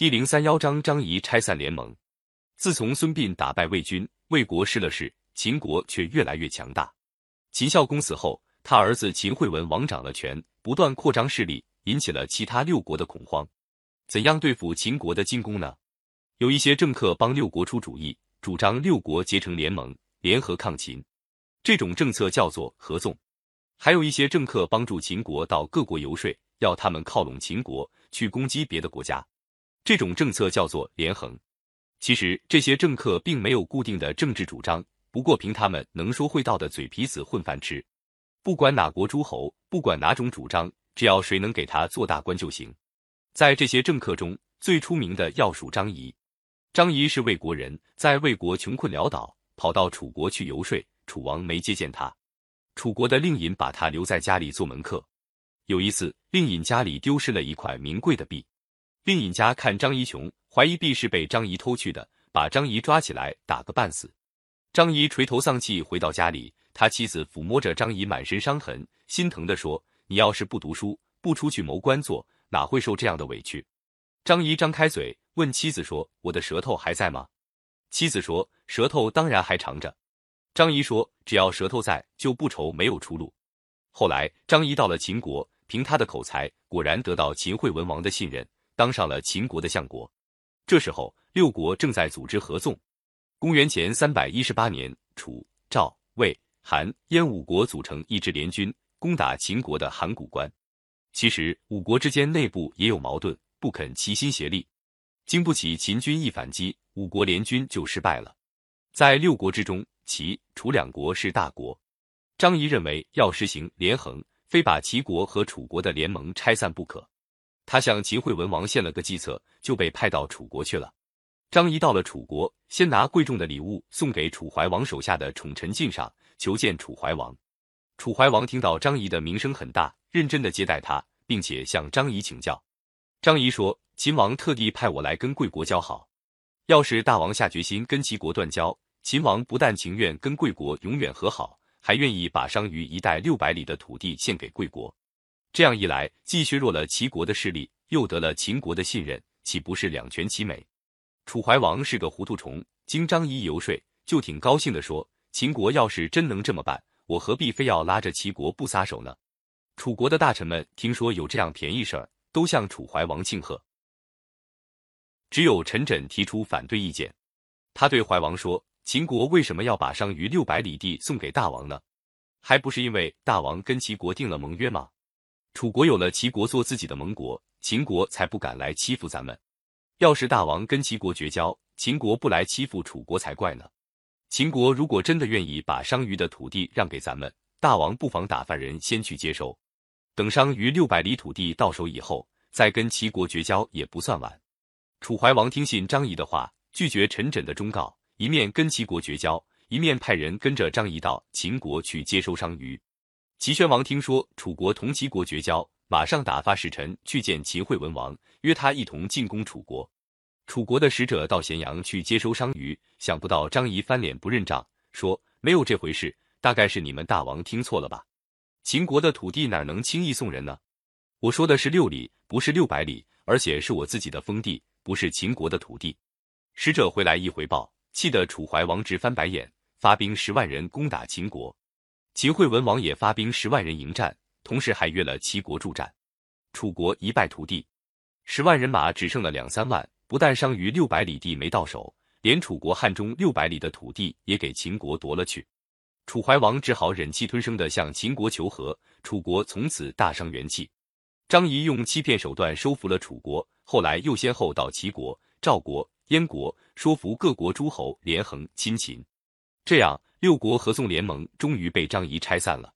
第零三幺章张仪拆散联盟。自从孙膑打败魏军，魏国失了势，秦国却越来越强大。秦孝公死后，他儿子秦惠文王掌了权，不断扩张势力，引起了其他六国的恐慌。怎样对付秦国的进攻呢？有一些政客帮六国出主意，主张六国结成联盟，联合抗秦。这种政策叫做合纵。还有一些政客帮助秦国到各国游说，要他们靠拢秦国，去攻击别的国家。这种政策叫做连横。其实这些政客并没有固定的政治主张，不过凭他们能说会道的嘴皮子混饭吃。不管哪国诸侯，不管哪种主张，只要谁能给他做大官就行。在这些政客中最出名的要数张仪。张仪是魏国人，在魏国穷困潦倒，跑到楚国去游说，楚王没接见他。楚国的令尹把他留在家里做门客。有一次，令尹家里丢失了一块名贵的币。令尹家看张仪穷，怀疑币是被张仪偷去的，把张仪抓起来打个半死。张仪垂头丧气回到家里，他妻子抚摸着张仪满身伤痕，心疼地说：“你要是不读书，不出去谋官做，哪会受这样的委屈？”张仪张开嘴问妻子说：“我的舌头还在吗？”妻子说：“舌头当然还长着。”张仪说：“只要舌头在，就不愁没有出路。”后来，张仪到了秦国，凭他的口才，果然得到秦惠文王的信任。当上了秦国的相国。这时候，六国正在组织合纵。公元前三百一十八年，楚、赵、魏、韩、燕五国组成一支联军，攻打秦国的函谷关。其实，五国之间内部也有矛盾，不肯齐心协力，经不起秦军一反击，五国联军就失败了。在六国之中，齐、楚两国是大国。张仪认为要实行连横，非把齐国和楚国的联盟拆散不可。他向秦惠文王献了个计策，就被派到楚国去了。张仪到了楚国，先拿贵重的礼物送给楚怀王手下的宠臣进上，求见楚怀王。楚怀王听到张仪的名声很大，认真的接待他，并且向张仪请教。张仪说：“秦王特地派我来跟贵国交好，要是大王下决心跟齐国断交，秦王不但情愿跟贵国永远和好，还愿意把商於一带六百里的土地献给贵国。”这样一来，既削弱了齐国的势力，又得了秦国的信任，岂不是两全其美？楚怀王是个糊涂虫，经张仪游说，就挺高兴的说：“秦国要是真能这么办，我何必非要拉着齐国不撒手呢？”楚国的大臣们听说有这样便宜事儿，都向楚怀王庆贺。只有陈轸提出反对意见，他对怀王说：“秦国为什么要把商于六百里地送给大王呢？还不是因为大王跟齐国定了盟约吗？”楚国有了齐国做自己的盟国，秦国才不敢来欺负咱们。要是大王跟齐国绝交，秦国不来欺负楚国才怪呢。秦国如果真的愿意把商於的土地让给咱们，大王不妨打发人先去接收。等商於六百里土地到手以后，再跟齐国绝交也不算晚。楚怀王听信张仪的话，拒绝陈轸的忠告，一面跟齐国绝交，一面派人跟着张仪到秦国去接收商於。齐宣王听说楚国同齐国绝交，马上打发使臣去见秦惠文王，约他一同进攻楚国。楚国的使者到咸阳去接收商於，想不到张仪翻脸不认账，说没有这回事，大概是你们大王听错了吧？秦国的土地哪能轻易送人呢？我说的是六里，不是六百里，而且是我自己的封地，不是秦国的土地。使者回来一回报，气得楚怀王直翻白眼，发兵十万人攻打秦国。秦惠文王也发兵十万人迎战，同时还约了齐国助战。楚国一败涂地，十万人马只剩了两三万。不但商于六百里地没到手，连楚国汉中六百里的土地也给秦国夺了去。楚怀王只好忍气吞声的向秦国求和，楚国从此大伤元气。张仪用欺骗手段收服了楚国，后来又先后到齐国、赵国、燕国，说服各国诸侯连横亲秦。这样。六国合纵联盟终于被张仪拆散了。